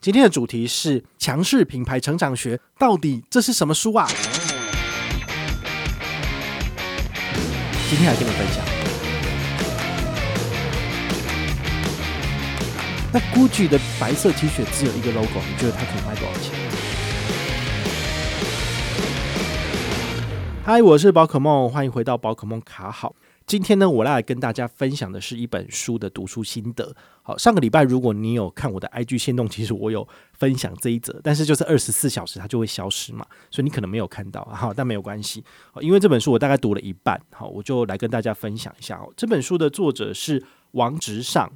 今天的主题是强势品牌成长学，到底这是什么书啊？今天来跟你分享。那 Gucci 的白色 T 恤只有一个 logo，你觉得它可以卖多少钱？嗨，我是宝可梦，欢迎回到宝可梦卡好。今天呢，我来跟大家分享的是一本书的读书心得。好，上个礼拜如果你有看我的 IG 线动，其实我有分享这一则，但是就是二十四小时它就会消失嘛，所以你可能没有看到。好，但没有关系，因为这本书我大概读了一半，好，我就来跟大家分享一下。哦，这本书的作者是王直上，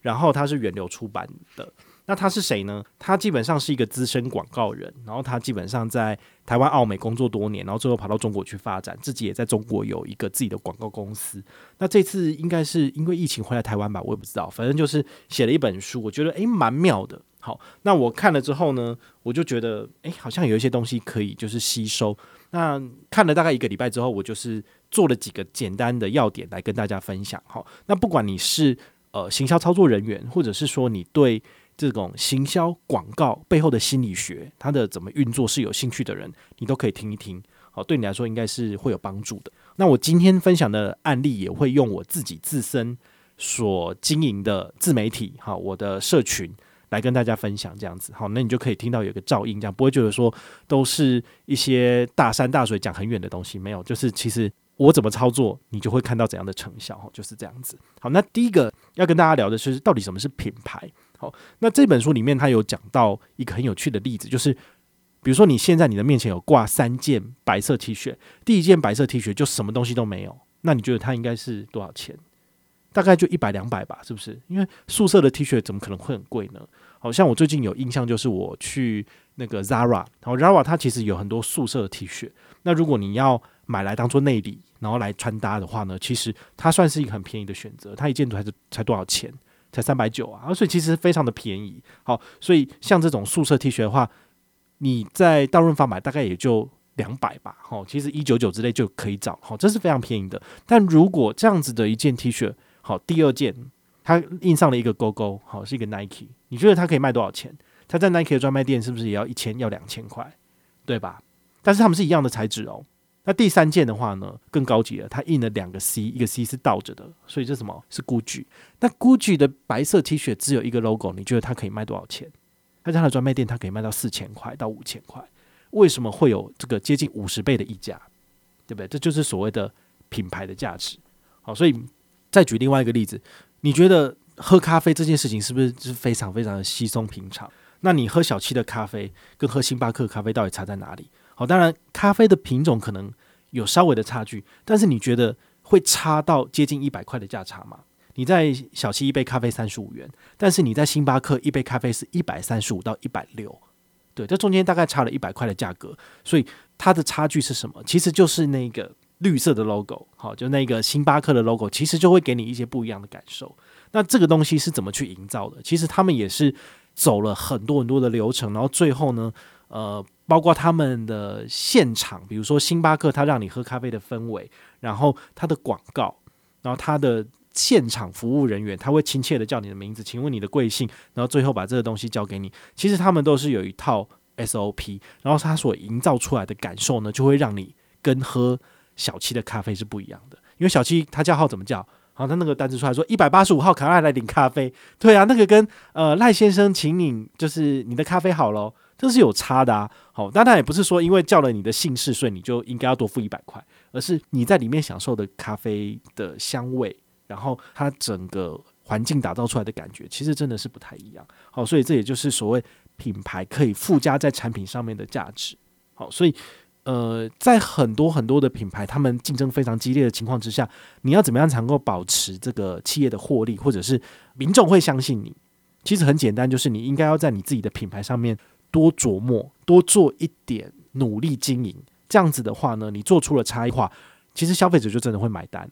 然后他是源流出版的。那他是谁呢？他基本上是一个资深广告人，然后他基本上在台湾、奥美工作多年，然后最后跑到中国去发展，自己也在中国有一个自己的广告公司。那这次应该是因为疫情回来台湾吧，我也不知道，反正就是写了一本书，我觉得诶蛮妙的。好，那我看了之后呢，我就觉得诶好像有一些东西可以就是吸收。那看了大概一个礼拜之后，我就是做了几个简单的要点来跟大家分享。好，那不管你是呃行销操作人员，或者是说你对这种行销广告背后的心理学，它的怎么运作是有兴趣的人，你都可以听一听。好，对你来说应该是会有帮助的。那我今天分享的案例也会用我自己自身所经营的自媒体，好，我的社群来跟大家分享这样子。好，那你就可以听到有个照应，这样不会觉得说都是一些大山大水讲很远的东西，没有，就是其实我怎么操作，你就会看到怎样的成效，就是这样子。好，那第一个要跟大家聊的是，到底什么是品牌？好，那这本书里面他有讲到一个很有趣的例子，就是比如说你现在你的面前有挂三件白色 T 恤，第一件白色 T 恤就什么东西都没有，那你觉得它应该是多少钱？大概就一百两百吧，是不是？因为素色的 T 恤怎么可能会很贵呢？好像我最近有印象，就是我去那个 Zara，然后 Zara 它其实有很多素色的 T 恤，那如果你要买来当做内里，然后来穿搭的话呢，其实它算是一个很便宜的选择，它一件才才多少钱？才三百九啊，所以其实非常的便宜。好，所以像这种素色 T 恤的话，你在大润发买大概也就两百吧。好，其实一九九之类就可以找。好，这是非常便宜的。但如果这样子的一件 T 恤，好，第二件它印上了一个勾勾，好，是一个 Nike，你觉得它可以卖多少钱？它在 Nike 的专卖店是不是也要一千，要两千块？对吧？但是它们是一样的材质哦。那第三件的话呢，更高级了，它印了两个 C，一个 C 是倒着的，所以这什么是 Gucci？那 Gucci 的白色 T 恤只有一个 logo，你觉得它可以卖多少钱？它在它的专卖店，它可以卖到四千块到五千块，为什么会有这个接近五十倍的溢价？对不对？这就是所谓的品牌的价值。好，所以再举另外一个例子，你觉得喝咖啡这件事情是不是是非常非常的稀松平常？那你喝小七的咖啡跟喝星巴克咖啡到底差在哪里？好，当然咖啡的品种可能有稍微的差距，但是你觉得会差到接近一百块的价差吗？你在小七一杯咖啡三十五元，但是你在星巴克一杯咖啡是一百三十五到一百六，对，这中间大概差了一百块的价格，所以它的差距是什么？其实就是那个绿色的 logo，好，就那个星巴克的 logo，其实就会给你一些不一样的感受。那这个东西是怎么去营造的？其实他们也是走了很多很多的流程，然后最后呢，呃。包括他们的现场，比如说星巴克，他让你喝咖啡的氛围，然后他的广告，然后他的现场服务人员，他会亲切的叫你的名字，请问你的贵姓，然后最后把这个东西交给你。其实他们都是有一套 SOP，然后他所营造出来的感受呢，就会让你跟喝小七的咖啡是不一样的。因为小七他叫号怎么叫？好，他那个单子出来说一百八十五号卡赖来领咖啡，对啊，那个跟呃赖先生请你就是你的咖啡好喽。这是有差的啊，好，当然也不是说因为叫了你的姓氏，所以你就应该要多付一百块，而是你在里面享受的咖啡的香味，然后它整个环境打造出来的感觉，其实真的是不太一样。好，所以这也就是所谓品牌可以附加在产品上面的价值。好，所以呃，在很多很多的品牌，他们竞争非常激烈的情况之下，你要怎么样才能够保持这个企业的获利，或者是民众会相信你？其实很简单，就是你应该要在你自己的品牌上面。多琢磨，多做一点努力经营，这样子的话呢，你做出了差异化，其实消费者就真的会买单。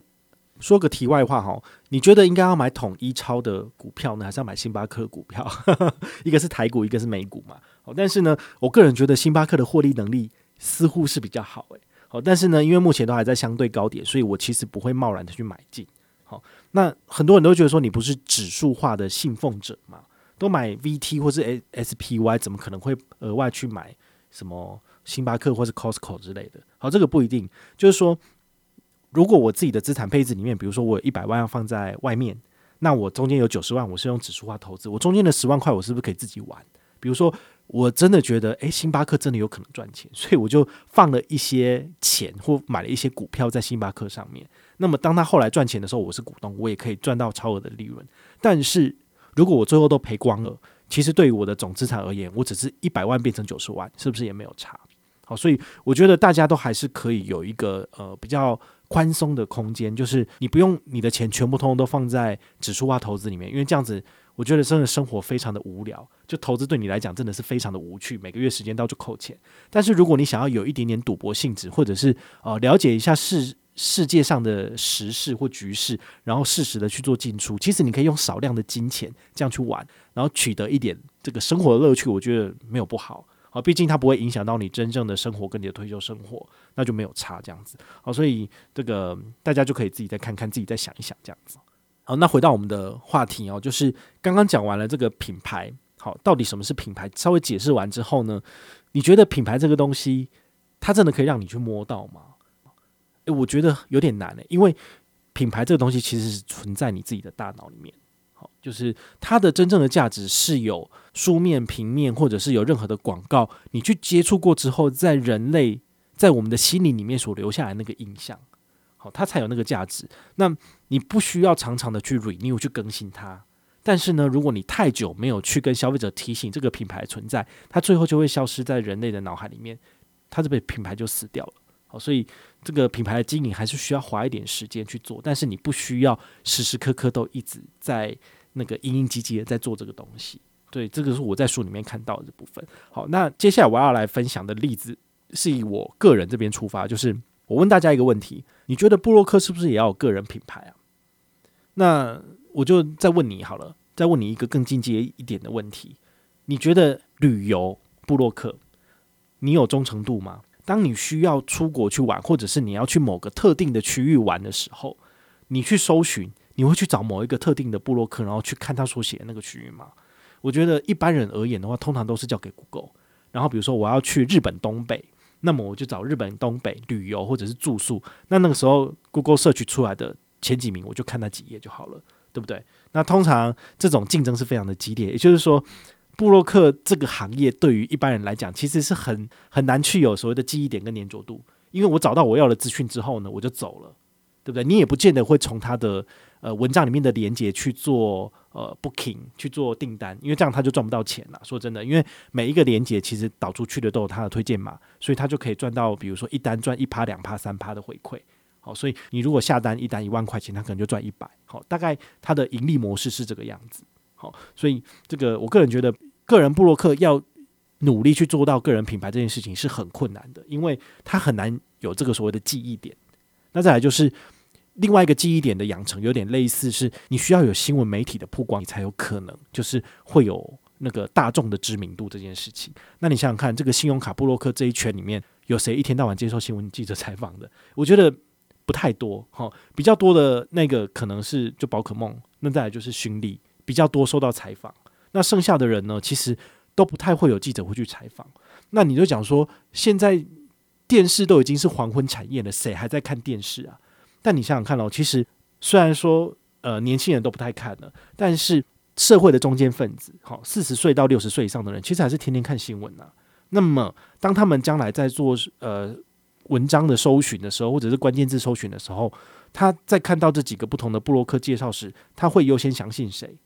说个题外话哈，你觉得应该要买统一超的股票呢，还是要买星巴克股票？一个是台股，一个是美股嘛。好，但是呢，我个人觉得星巴克的获利能力似乎是比较好诶。好，但是呢，因为目前都还在相对高点，所以我其实不会贸然的去买进。好，那很多人都觉得说你不是指数化的信奉者嘛？都买 VT 或是 SPY，怎么可能会额外去买什么星巴克或是 Costco 之类的？好，这个不一定。就是说，如果我自己的资产配置里面，比如说我有一百万要放在外面，那我中间有九十万我是用指数化投资，我中间的十万块我是不是可以自己玩？比如说，我真的觉得，诶，星巴克真的有可能赚钱，所以我就放了一些钱或买了一些股票在星巴克上面。那么，当他后来赚钱的时候，我是股东，我也可以赚到超额的利润。但是如果我最后都赔光了，其实对于我的总资产而言，我只是一百万变成九十万，是不是也没有差？好，所以我觉得大家都还是可以有一个呃比较宽松的空间，就是你不用你的钱全部通通都放在指数化投资里面，因为这样子我觉得真的生活非常的无聊。就投资对你来讲真的是非常的无趣，每个月时间到处扣钱。但是如果你想要有一点点赌博性质，或者是呃了解一下世世界上的时事或局势，然后适时的去做进出，其实你可以用少量的金钱这样去玩，然后取得一点这个生活的乐趣，我觉得没有不好。好，毕竟它不会影响到你真正的生活跟你的退休生活，那就没有差这样子。好，所以这个大家就可以自己再看看，自己再想一想这样子。好，那回到我们的话题哦，就是刚刚讲完了这个品牌，好，到底什么是品牌？稍微解释完之后呢，你觉得品牌这个东西，它真的可以让你去摸到吗？诶，我觉得有点难诶，因为品牌这个东西其实是存在你自己的大脑里面。好就是它的真正的价值是有书面、平面，或者是有任何的广告，你去接触过之后，在人类在我们的心灵里面所留下来那个印象，好，它才有那个价值。那你不需要常常的去 renew 去更新它，但是呢，如果你太久没有去跟消费者提醒这个品牌存在，它最后就会消失在人类的脑海里面，它这个品牌就死掉了。所以这个品牌的经营还是需要花一点时间去做，但是你不需要时时刻刻都一直在。那个殷殷急急的在做这个东西，对，这个是我在书里面看到的部分。好，那接下来我要来分享的例子是以我个人这边出发，就是我问大家一个问题：你觉得布洛克是不是也要有个人品牌啊？那我就再问你好了，再问你一个更进阶一点的问题：你觉得旅游布洛克，你有忠诚度吗？当你需要出国去玩，或者是你要去某个特定的区域玩的时候，你去搜寻。你会去找某一个特定的部落客，然后去看他所写的那个区域吗？我觉得一般人而言的话，通常都是交给 Google。然后比如说我要去日本东北，那么我就找日本东北旅游或者是住宿。那那个时候 Google search 出来的前几名，我就看那几页就好了，对不对？那通常这种竞争是非常的激烈，也就是说，布洛克这个行业对于一般人来讲，其实是很很难去有所谓的记忆点跟黏着度。因为我找到我要的资讯之后呢，我就走了，对不对？你也不见得会从他的。呃，文章里面的连接去做呃 booking 去做订单，因为这样他就赚不到钱了。说真的，因为每一个连接其实导出去的都有他的推荐码，所以他就可以赚到，比如说一单赚一趴、两趴、三趴的回馈。好，所以你如果下单一单一万块钱，他可能就赚一百。好，大概他的盈利模式是这个样子。所以这个我个人觉得，个人部落客要努力去做到个人品牌这件事情是很困难的，因为他很难有这个所谓的记忆点。那再来就是。另外一个记忆点的养成有点类似，是你需要有新闻媒体的曝光，你才有可能就是会有那个大众的知名度这件事情。那你想想看，这个信用卡部落客这一圈里面有谁一天到晚接受新闻记者采访的？我觉得不太多哈，比较多的那个可能是就宝可梦，那再来就是勋利比较多受到采访。那剩下的人呢，其实都不太会有记者会去采访。那你就讲说，现在电视都已经是黄昏产业了，谁还在看电视啊？但你想想看哦，其实虽然说呃年轻人都不太看了，但是社会的中间分子，好四十岁到六十岁以上的人，其实还是天天看新闻呐、啊。那么当他们将来在做呃文章的搜寻的时候，或者是关键字搜寻的时候，他在看到这几个不同的布洛克介绍时，他会优先相信谁？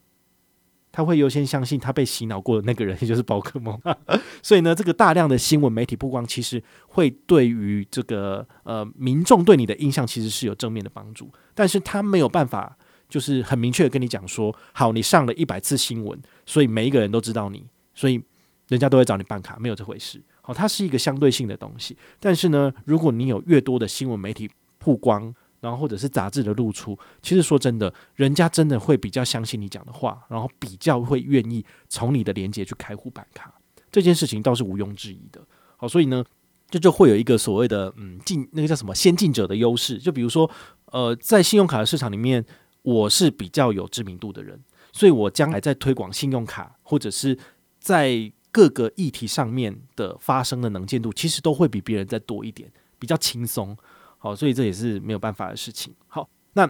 他会优先相信他被洗脑过的那个人，也就是宝可梦。所以呢，这个大量的新闻媒体曝光，其实会对于这个呃民众对你的印象，其实是有正面的帮助。但是他没有办法，就是很明确的跟你讲说，好，你上了一百次新闻，所以每一个人都知道你，所以人家都会找你办卡，没有这回事。好，它是一个相对性的东西。但是呢，如果你有越多的新闻媒体曝光，然后或者是杂志的露出，其实说真的，人家真的会比较相信你讲的话，然后比较会愿意从你的连接去开户办卡，这件事情倒是毋庸置疑的。好，所以呢，这就会有一个所谓的嗯进那个叫什么先进者的优势。就比如说，呃，在信用卡的市场里面，我是比较有知名度的人，所以我将来在推广信用卡或者是在各个议题上面的发声的能见度，其实都会比别人再多一点，比较轻松。好，所以这也是没有办法的事情。好，那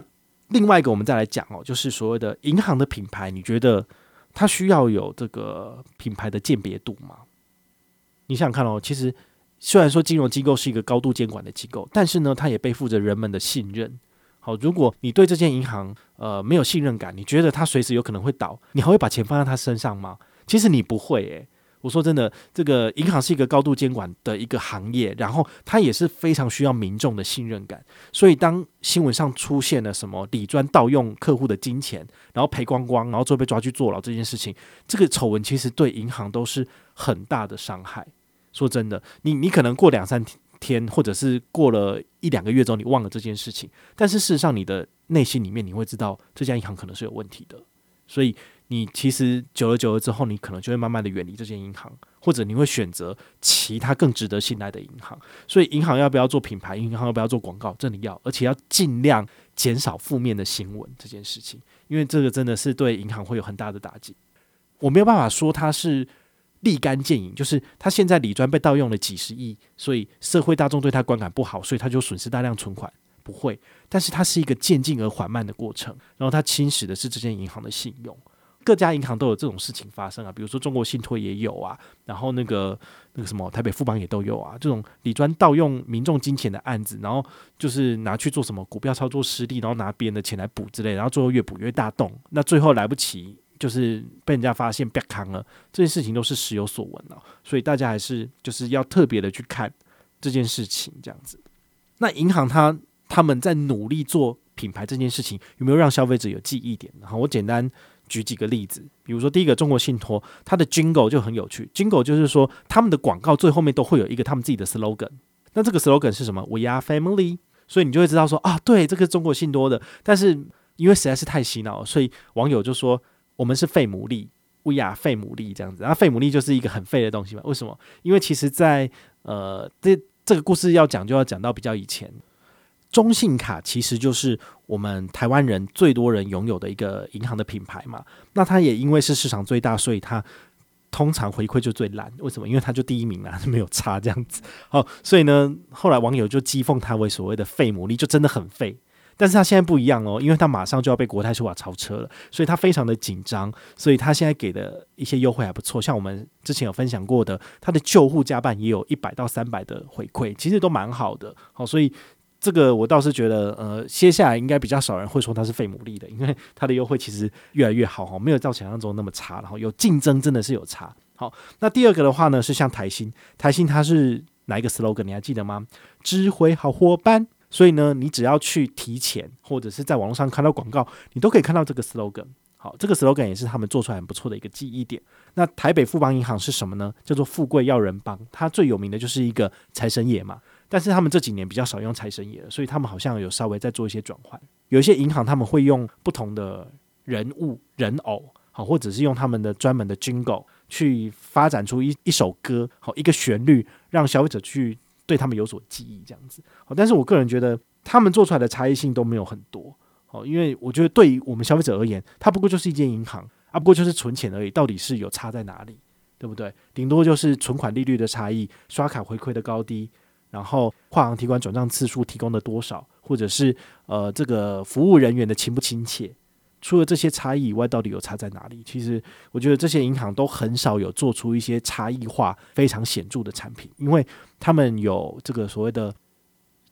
另外一个我们再来讲哦，就是所谓的银行的品牌，你觉得它需要有这个品牌的鉴别度吗？你想想看哦，其实虽然说金融机构是一个高度监管的机构，但是呢，它也背负着人们的信任。好，如果你对这间银行呃没有信任感，你觉得它随时有可能会倒，你还会把钱放在它身上吗？其实你不会诶、我说真的，这个银行是一个高度监管的一个行业，然后它也是非常需要民众的信任感。所以当新闻上出现了什么李专盗用客户的金钱，然后赔光光，然后最后被抓去坐牢这件事情，这个丑闻其实对银行都是很大的伤害。说真的，你你可能过两三天，或者是过了一两个月之后，你忘了这件事情，但是事实上你的内心里面你会知道这家银行可能是有问题的，所以。你其实久了久了之后，你可能就会慢慢的远离这间银行，或者你会选择其他更值得信赖的银行。所以，银行要不要做品牌？银行要不要做广告？真的要，而且要尽量减少负面的新闻这件事情，因为这个真的是对银行会有很大的打击。我没有办法说它是立竿见影，就是他现在李专被盗用了几十亿，所以社会大众对他观感不好，所以他就损失大量存款。不会，但是它是一个渐进而缓慢的过程，然后它侵蚀的是这间银行的信用。各家银行都有这种事情发生啊，比如说中国信托也有啊，然后那个那个什么台北富邦也都有啊，这种李专盗用民众金钱的案子，然后就是拿去做什么股票操作失利，然后拿别人的钱来补之类，然后最后越补越大洞，那最后来不及，就是被人家发现被扛了，这件事情都是时有所闻了，所以大家还是就是要特别的去看这件事情这样子。那银行它他们在努力做品牌这件事情，有没有让消费者有记忆点？然后我简单。举几个例子，比如说第一个中国信托，它的 Jingle 就很有趣。Jingle 就是说他们的广告最后面都会有一个他们自己的 slogan。那这个 slogan 是什么？We are family。所以你就会知道说啊，对，这个中国信托的。但是因为实在是太洗脑，所以网友就说我们是废母利，We are 废母利这样子。然后废母利就是一个很废的东西嘛？为什么？因为其实在呃这这个故事要讲就要讲到比较以前。中信卡其实就是我们台湾人最多人拥有的一个银行的品牌嘛，那它也因为是市场最大，所以它通常回馈就最烂。为什么？因为它就第一名啊，没有差这样子。好，所以呢，后来网友就讥讽它为所谓的废母利，就真的很废。但是它现在不一样哦，因为它马上就要被国泰世华超车了，所以它非常的紧张。所以它现在给的一些优惠还不错，像我们之前有分享过的，它的旧户加办也有一百到三百的回馈，其实都蛮好的。好，所以。这个我倒是觉得，呃，接下来应该比较少人会说它是废母利的，因为它的优惠其实越来越好哈，没有照想象中那么差，然后有竞争真的是有差。好，那第二个的话呢，是像台新，台新它是哪一个 slogan？你还记得吗？智慧好伙伴。所以呢，你只要去提钱，或者是在网络上看到广告，你都可以看到这个 slogan。好，这个 slogan 也是他们做出来很不错的一个记忆点。那台北富邦银行是什么呢？叫做富贵要人帮，它最有名的就是一个财神爷嘛。但是他们这几年比较少用财神爷了，所以他们好像有稍微在做一些转换。有一些银行他们会用不同的人物人偶，好，或者是用他们的专门的 jingle 去发展出一一首歌，好，一个旋律，让消费者去对他们有所记忆，这样子。好，但是我个人觉得他们做出来的差异性都没有很多，好，因为我觉得对于我们消费者而言，它不过就是一间银行啊，不过就是存钱而已，到底是有差在哪里，对不对？顶多就是存款利率的差异，刷卡回馈的高低。然后跨行提款转账次数提供的多少，或者是呃这个服务人员的亲不亲切，除了这些差异以外，到底有差在哪里？其实我觉得这些银行都很少有做出一些差异化非常显著的产品，因为他们有这个所谓的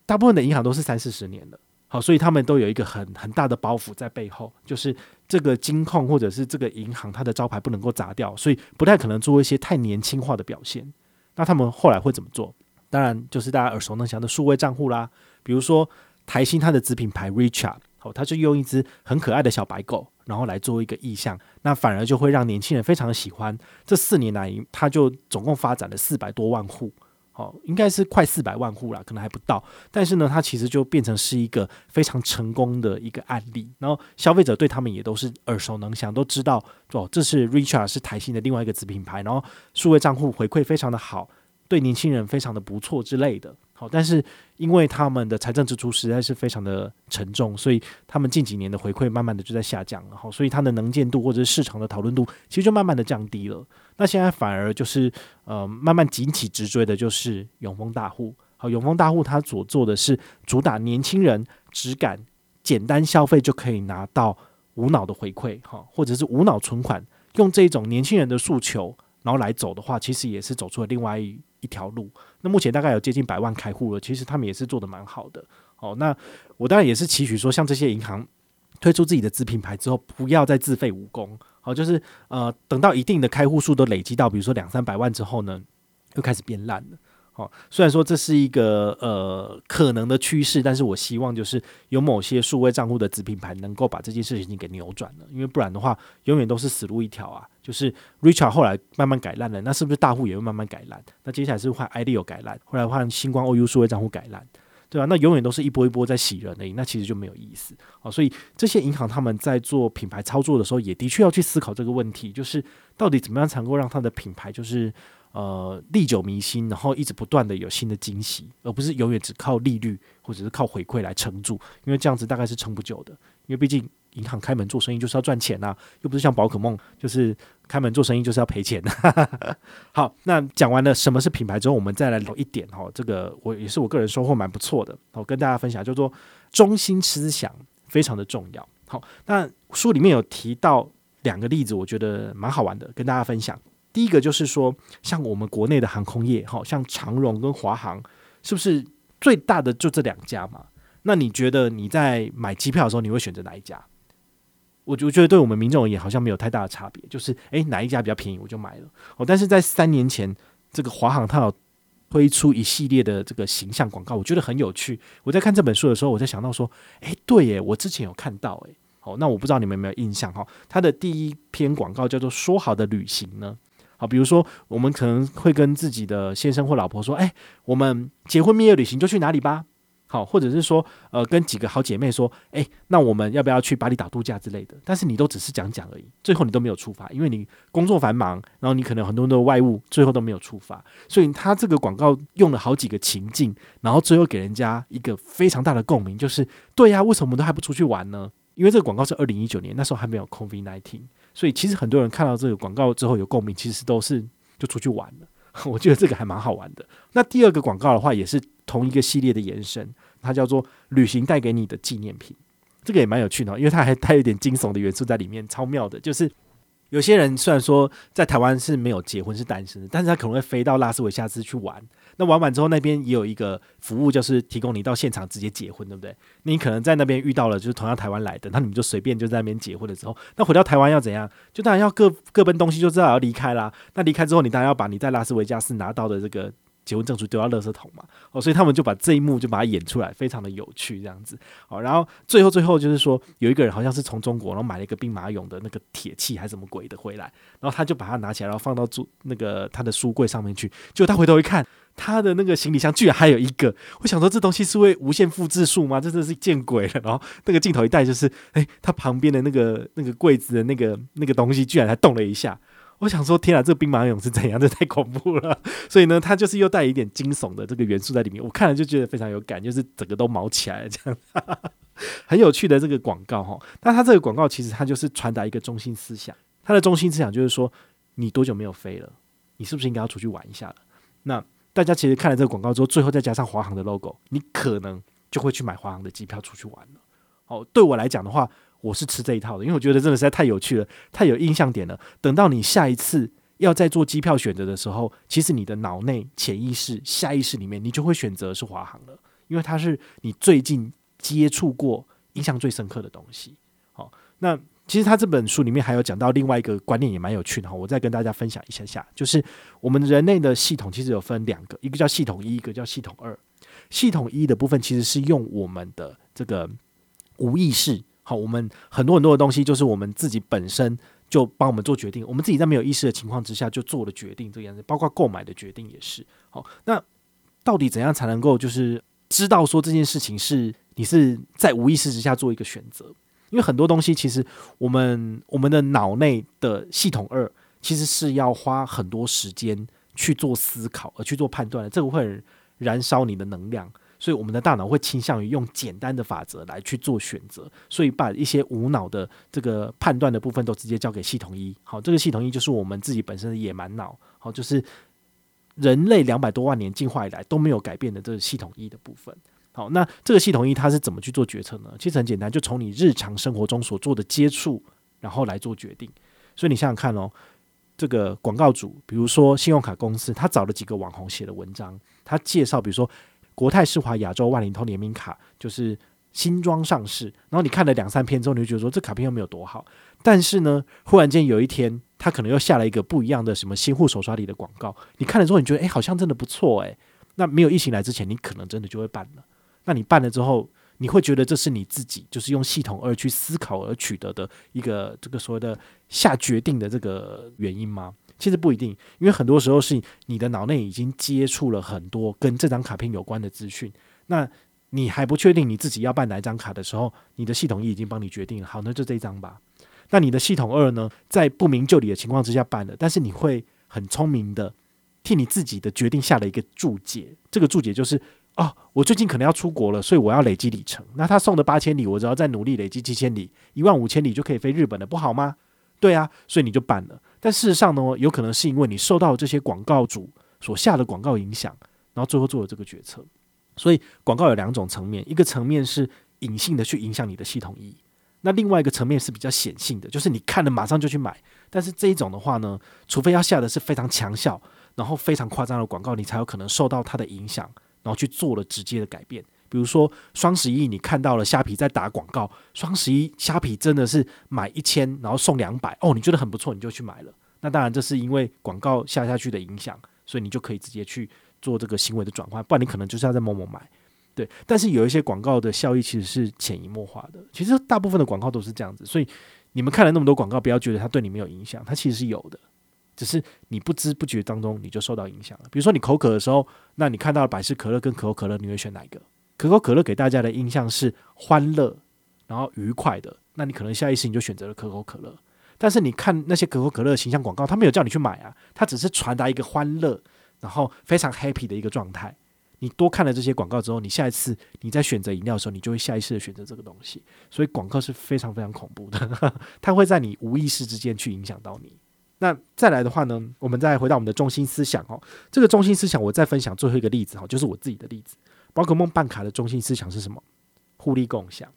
大部分的银行都是三四十年的，好，所以他们都有一个很很大的包袱在背后，就是这个金控或者是这个银行它的招牌不能够砸掉，所以不太可能做一些太年轻化的表现。那他们后来会怎么做？当然，就是大家耳熟能详的数位账户啦。比如说台新它的子品牌 Richard，哦，它就用一只很可爱的小白狗，然后来做一个意象，那反而就会让年轻人非常的喜欢。这四年来，它就总共发展了四百多万户，哦，应该是快四百万户啦，可能还不到。但是呢，它其实就变成是一个非常成功的一个案例。然后消费者对他们也都是耳熟能详，都知道哦，这是 Richard 是台新的另外一个子品牌。然后数位账户回馈非常的好。对年轻人非常的不错之类的，好，但是因为他们的财政支出实在是非常的沉重，所以他们近几年的回馈慢慢的就在下降了，好，所以它的能见度或者是市场的讨论度其实就慢慢的降低了。那现在反而就是呃慢慢紧起直追的，就是永丰大户。好，永丰大户他所做的是主打年轻人只敢简单消费就可以拿到无脑的回馈，哈，或者是无脑存款，用这种年轻人的诉求，然后来走的话，其实也是走出了另外一条路。那目前大概有接近百万开户了，其实他们也是做的蛮好的。哦，那我当然也是期许说，像这些银行推出自己的子品牌之后，不要再自废武功。好，就是呃，等到一定的开户数都累积到，比如说两三百万之后呢，又开始变烂了。哦，虽然说这是一个呃可能的趋势，但是我希望就是有某些数位账户的子品牌能够把这件事情给扭转了，因为不然的话，永远都是死路一条啊。就是 Richard 后来慢慢改烂了，那是不是大户也会慢慢改烂？那接下来是换 iLeo 改烂，后来换星光 OU 数位账户改烂，对吧？那永远都是一波一波在洗人而已，那其实就没有意思。好，所以这些银行他们在做品牌操作的时候，也的确要去思考这个问题，就是到底怎么样才能够让他的品牌就是。呃，历久弥新，然后一直不断的有新的惊喜，而不是永远只靠利率或者是靠回馈来撑住，因为这样子大概是撑不久的。因为毕竟银行开门做生意就是要赚钱呐、又不是像宝可梦，就是开门做生意就是要赔钱。好，那讲完了什么是品牌之后，我们再来聊一点哈，这个我也是我个人收获蛮不错的，我跟大家分享，叫做中心思想非常的重要。好，那书里面有提到两个例子，我觉得蛮好玩的，跟大家分享。第一个就是说，像我们国内的航空业，哈，像长荣跟华航，是不是最大的就这两家嘛？那你觉得你在买机票的时候，你会选择哪一家？我就觉得对我们民众而言，好像没有太大的差别，就是诶，哪一家比较便宜，我就买了。哦，但是在三年前，这个华航它有推出一系列的这个形象广告，我觉得很有趣。我在看这本书的时候，我在想到说，诶，对耶，我之前有看到，诶，哦，那我不知道你们有没有印象哈？它的第一篇广告叫做“说好的旅行”呢？好，比如说，我们可能会跟自己的先生或老婆说：“哎，我们结婚蜜月旅行就去哪里吧？”好，或者是说，呃，跟几个好姐妹说：“哎，那我们要不要去巴厘岛度假之类的？”但是你都只是讲讲而已，最后你都没有出发，因为你工作繁忙，然后你可能很多的外务，最后都没有出发。所以他这个广告用了好几个情境，然后最后给人家一个非常大的共鸣，就是对呀，为什么我们都还不出去玩呢？因为这个广告是二零一九年，那时候还没有 Covid nineteen。所以其实很多人看到这个广告之后有共鸣，其实都是 就出去玩了。我觉得这个还蛮好玩的。那第二个广告的话，也是同一个系列的延伸，它叫做“旅行带给你的纪念品”。这个也蛮有趣的，因为它还带一点惊悚的元素在里面，超妙的。就是有些人虽然说在台湾是没有结婚是单身的，但是他可能会飞到拉斯维加斯去玩。那玩完之后，那边也有一个服务，就是提供你到现场直接结婚，对不对？你可能在那边遇到了，就是同样台湾来的，那你们就随便就在那边结婚的时候，那回到台湾要怎样？就当然要各各奔东西，就知道要离开啦。那离开之后，你当然要把你在拉斯维加斯拿到的这个结婚证书丢到垃圾桶嘛。哦，所以他们就把这一幕就把它演出来，非常的有趣，这样子。哦，然后最后最后就是说，有一个人好像是从中国，然后买了一个兵马俑的那个铁器还是什么鬼的回来，然后他就把它拿起来，然后放到书那个他的书柜上面去，结果他回头一看。他的那个行李箱居然还有一个，我想说这东西是会无限复制数吗？这真的是见鬼了！然后那个镜头一带，就是哎，他旁边的那个那个柜子的那个那个东西居然还动了一下。我想说，天啊，这个兵马俑是怎样？这太恐怖了！所以呢，它就是又带一点惊悚的这个元素在里面。我看了就觉得非常有感，就是整个都毛起来了，这样哈哈 很有趣的这个广告哈。那它这个广告其实它就是传达一个中心思想，它的中心思想就是说，你多久没有飞了？你是不是应该要出去玩一下了？那大家其实看了这个广告之后，最后再加上华航的 logo，你可能就会去买华航的机票出去玩了。哦，对我来讲的话，我是吃这一套的，因为我觉得真的实在太有趣了，太有印象点了。等到你下一次要再做机票选择的时候，其实你的脑内潜意识、下意识里面，你就会选择是华航了，因为它是你最近接触过、印象最深刻的东西。好，那。其实他这本书里面还有讲到另外一个观念，也蛮有趣的哈，我再跟大家分享一下下，就是我们人类的系统其实有分两个，一个叫系统一，一个叫系统二。系统一的部分其实是用我们的这个无意识，好，我们很多很多的东西就是我们自己本身就帮我们做决定，我们自己在没有意识的情况之下就做了决定，这个样子，包括购买的决定也是。好，那到底怎样才能够就是知道说这件事情是你是在无意识之下做一个选择？因为很多东西，其实我们我们的脑内的系统二，其实是要花很多时间去做思考，而去做判断的。这个会燃烧你的能量。所以我们的大脑会倾向于用简单的法则来去做选择，所以把一些无脑的这个判断的部分都直接交给系统一。好，这个系统一就是我们自己本身的野蛮脑。好，就是人类两百多万年进化以来都没有改变的这个系统一的部分。好，那这个系统一它是怎么去做决策呢？其实很简单，就从你日常生活中所做的接触，然后来做决定。所以你想想看哦，这个广告主，比如说信用卡公司，他找了几个网红写的文章，他介绍，比如说。国泰世华亚洲万灵通联名卡就是新装上市，然后你看了两三篇之后，你就觉得说这卡片又没有多好。但是呢，忽然间有一天，他可能又下了一个不一样的什么新户手刷礼的广告，你看了之后，你觉得诶，好像真的不错诶。那没有疫情来之前，你可能真的就会办了。那你办了之后，你会觉得这是你自己就是用系统二去思考而取得的一个这个所谓的下决定的这个原因吗？其实不一定，因为很多时候是你的脑内已经接触了很多跟这张卡片有关的资讯，那你还不确定你自己要办哪张卡的时候，你的系统一已经帮你决定了。好，那就这一张吧。那你的系统二呢，在不明就里的情况之下办的，但是你会很聪明的替你自己的决定下了一个注解。这个注解就是：哦，我最近可能要出国了，所以我要累积里程。那他送的八千里，我只要再努力累积七千里，一万五千里就可以飞日本了，不好吗？对啊，所以你就办了。但事实上呢，有可能是因为你受到这些广告主所下的广告影响，然后最后做了这个决策。所以广告有两种层面，一个层面是隐性的去影响你的系统一，那另外一个层面是比较显性的，就是你看了马上就去买。但是这一种的话呢，除非要下的是非常强效，然后非常夸张的广告，你才有可能受到它的影响，然后去做了直接的改变。比如说双十一，你看到了虾皮在打广告，双十一虾皮真的是买一千然后送两百哦，你觉得很不错，你就去买了。那当然这是因为广告下下去的影响，所以你就可以直接去做这个行为的转换，不然你可能就是要在某某买。对，但是有一些广告的效益其实是潜移默化的，其实大部分的广告都是这样子，所以你们看了那么多广告，不要觉得它对你没有影响，它其实是有的，只是你不知不觉当中你就受到影响了。比如说你口渴的时候，那你看到了百事可乐跟可口可乐，你会选哪一个？可口可乐给大家的印象是欢乐，然后愉快的，那你可能下意识你就选择了可口可乐。但是你看那些可口可乐的形象广告，他没有叫你去买啊，他只是传达一个欢乐，然后非常 happy 的一个状态。你多看了这些广告之后，你下一次你在选择饮料的时候，你就会下意识的选择这个东西。所以广告是非常非常恐怖的，它会在你无意识之间去影响到你。那再来的话呢，我们再回到我们的中心思想哦，这个中心思想我再分享最后一个例子哈，就是我自己的例子。宝可梦办卡的中心思想是什么？互利共享。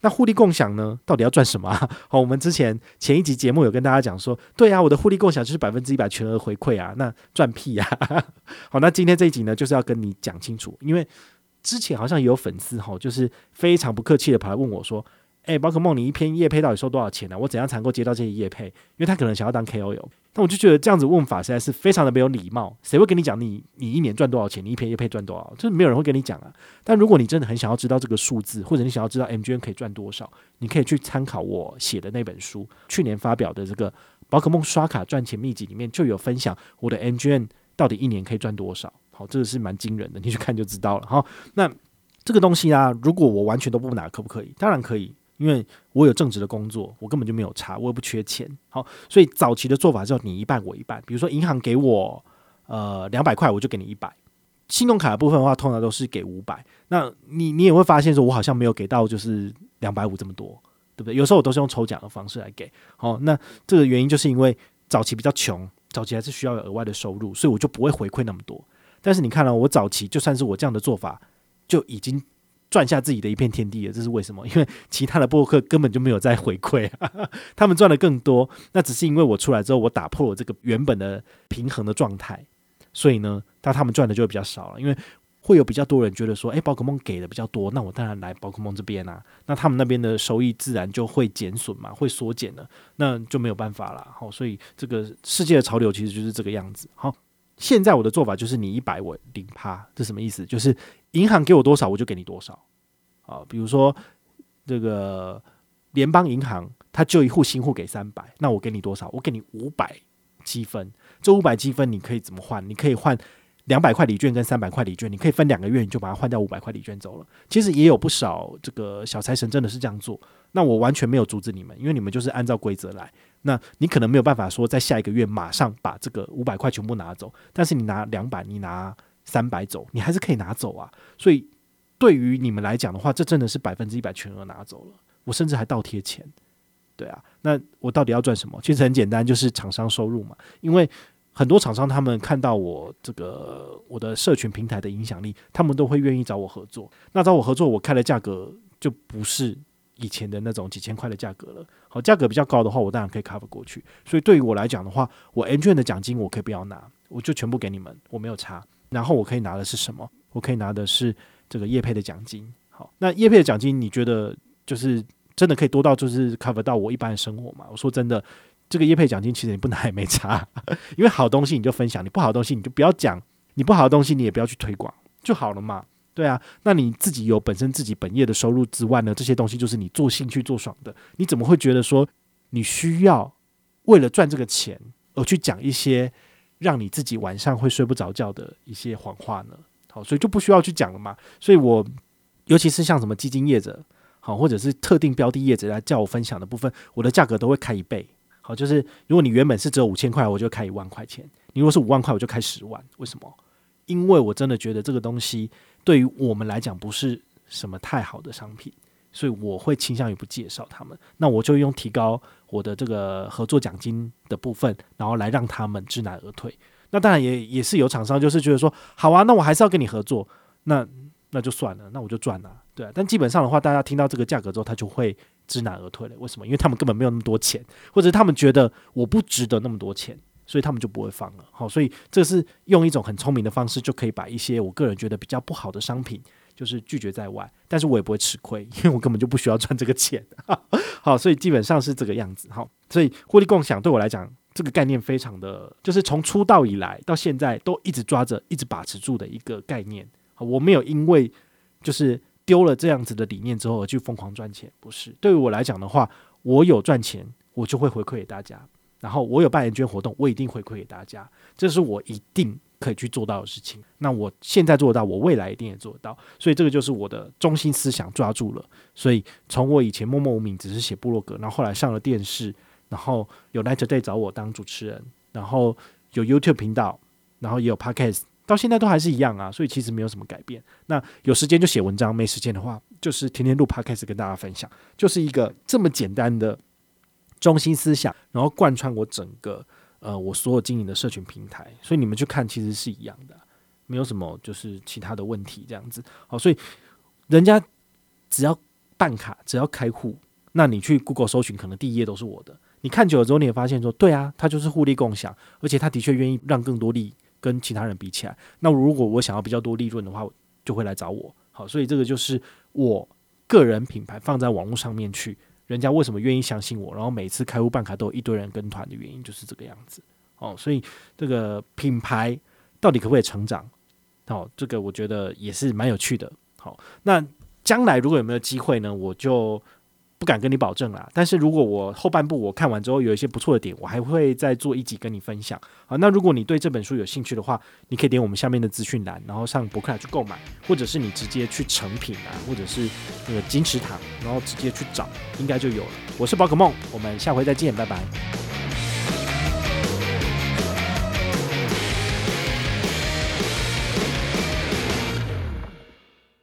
那互利共享呢？到底要赚什么啊？好，我们之前前一集节目有跟大家讲说，对啊，我的互利共享就是百分之一百全额回馈啊，那赚屁呀！好，那今天这一集呢，就是要跟你讲清楚，因为之前好像有粉丝哈，就是非常不客气的跑来问我说。哎、宝可梦，你一篇业配到底收多少钱呢、我怎样才能够接到这些业配？因为他可能想要当 KOL，但我就觉得这样子问法实在是非常的没有礼貌。谁会跟你讲你你一年赚多少钱？你一篇业配赚多少？就是没有人会跟你讲啊。但如果你真的很想要知道这个数字，或者你想要知道 M.G.N. 可以赚多少，你可以去参考我写的那本书，去年发表的这个宝可梦刷卡赚钱秘籍里面就有分享我的 M.G.N. 到底一年可以赚多少。好，这个是蛮惊人的，你去看就知道了。好，那这个东西啊，如果我完全都不拿，可不可以？当然可以。因为我有正职的工作，我根本就没有差，我也不缺钱。好，所以早期的做法是你一半我一半。比如说银行给我呃两百块，我就给你一百。信用卡的部分的话，通常都是给五百。那你你也会发现说，我好像没有给到就是两百五这么多，对不对？有时候我都是用抽奖的方式来给。好，那这个原因就是因为早期比较穷，早期还是需要有额外的收入，所以我就不会回馈那么多。但是你看了我早期，就算是我这样的做法，就已经。赚下自己的一片天地了，这是为什么？因为其他的播客根本就没有在回馈，他们赚的更多。那只是因为我出来之后，我打破了这个原本的平衡的状态，所以呢，那他们赚的就会比较少了。因为会有比较多人觉得说，诶，宝可梦给的比较多，那我当然来宝可梦这边啊。那他们那边的收益自然就会减损嘛，会缩减了，那就没有办法了。好，所以这个世界的潮流其实就是这个样子。好，现在我的做法就是你一百我零趴，这什么意思？就是。银行给我多少，我就给你多少啊。比如说，这个联邦银行，它就一户新户给三百，那我给你多少？我给你五百积分。这五百积分你可以怎么换？你可以换两百块礼券跟三百块礼券，你可以分两个月，你就把它换掉五百块礼券走了。其实也有不少这个小财神真的是这样做。那我完全没有阻止你们，因为你们就是按照规则来。那你可能没有办法说在下一个月马上把这个五百块全部拿走，但是你拿两百，你拿。三百走，你还是可以拿走啊。所以对于你们来讲的话，这真的是百分之一百全额拿走了。我甚至还倒贴钱，对啊。那我到底要赚什么？其实很简单，就是厂商收入嘛。因为很多厂商他们看到我这个我的社群平台的影响力，他们都会愿意找我合作。那找我合作，我开的价格就不是以前的那种几千块的价格了。好，价格比较高的话，我当然可以 cover 过去。所以对于我来讲的话，我 N 券的奖金我可以不要拿。我就全部给你们，我没有差。然后我可以拿的是什么？我可以拿的是这个业配的奖金。好，那业配的奖金，你觉得就是真的可以多到就是 cover 到我一般的生活吗？我说真的，这个业配奖金其实你不拿也没差，因为好东西你就分享，你不好的东西你就不要讲，你不好的东西你也不要去推广就好了嘛。对啊，那你自己有本身自己本业的收入之外呢，这些东西就是你做兴趣做爽的，你怎么会觉得说你需要为了赚这个钱而去讲一些？让你自己晚上会睡不着觉的一些谎话呢？好，所以就不需要去讲了嘛。所以我尤其是像什么基金业者，好，或者是特定标的业者来叫我分享的部分，我的价格都会开一倍。好，就是如果你原本是只有五千块，我就开一万块钱；你如果是五万块，我就开十万。为什么？因为我真的觉得这个东西对于我们来讲不是什么太好的商品。所以我会倾向于不介绍他们，那我就用提高我的这个合作奖金的部分，然后来让他们知难而退。那当然也也是有厂商就是觉得说，好啊，那我还是要跟你合作，那那就算了，那我就赚了，对。但基本上的话，大家听到这个价格之后，他就会知难而退了。为什么？因为他们根本没有那么多钱，或者他们觉得我不值得那么多钱，所以他们就不会放了。好，所以这是用一种很聪明的方式，就可以把一些我个人觉得比较不好的商品。就是拒绝在外，但是我也不会吃亏，因为我根本就不需要赚这个钱。好，所以基本上是这个样子。好，所以获利共享对我来讲，这个概念非常的，就是从出道以来到现在都一直抓着、一直把持住的一个概念。我没有因为就是丢了这样子的理念之后而去疯狂赚钱，不是。对于我来讲的话，我有赚钱，我就会回馈给大家。然后我有办 N 捐活动，我一定回馈给大家，这是我一定。可以去做到的事情，那我现在做得到，我未来一定也做得到，所以这个就是我的中心思想抓住了。所以从我以前默默无名，只是写部落格，然后后来上了电视，然后有 Night Today 找我当主持人，然后有 YouTube 频道，然后也有 Podcast，到现在都还是一样啊。所以其实没有什么改变。那有时间就写文章，没时间的话就是天天录 Podcast 跟大家分享，就是一个这么简单的中心思想，然后贯穿我整个。呃，我所有经营的社群平台，所以你们去看其实是一样的，没有什么就是其他的问题这样子。好，所以人家只要办卡，只要开户，那你去 Google 搜寻，可能第一页都是我的。你看久了之后，你也发现说，对啊，他就是互利共享，而且他的确愿意让更多利跟其他人比起来。那如果我想要比较多利润的话，就会来找我。好，所以这个就是我个人品牌放在网络上面去。人家为什么愿意相信我？然后每次开户办卡都有一堆人跟团的原因就是这个样子哦。所以这个品牌到底可不可以成长？哦，这个我觉得也是蛮有趣的。好，那将来如果有没有机会呢？我就。不敢跟你保证啦，但是如果我后半部我看完之后有一些不错的点，我还会再做一集跟你分享。好，那如果你对这本书有兴趣的话，你可以点我们下面的资讯栏，然后上博客来去购买，或者是你直接去成品啊，或者是那个金池堂，然后直接去找，应该就有了。我是宝可梦，我们下回再见，拜拜。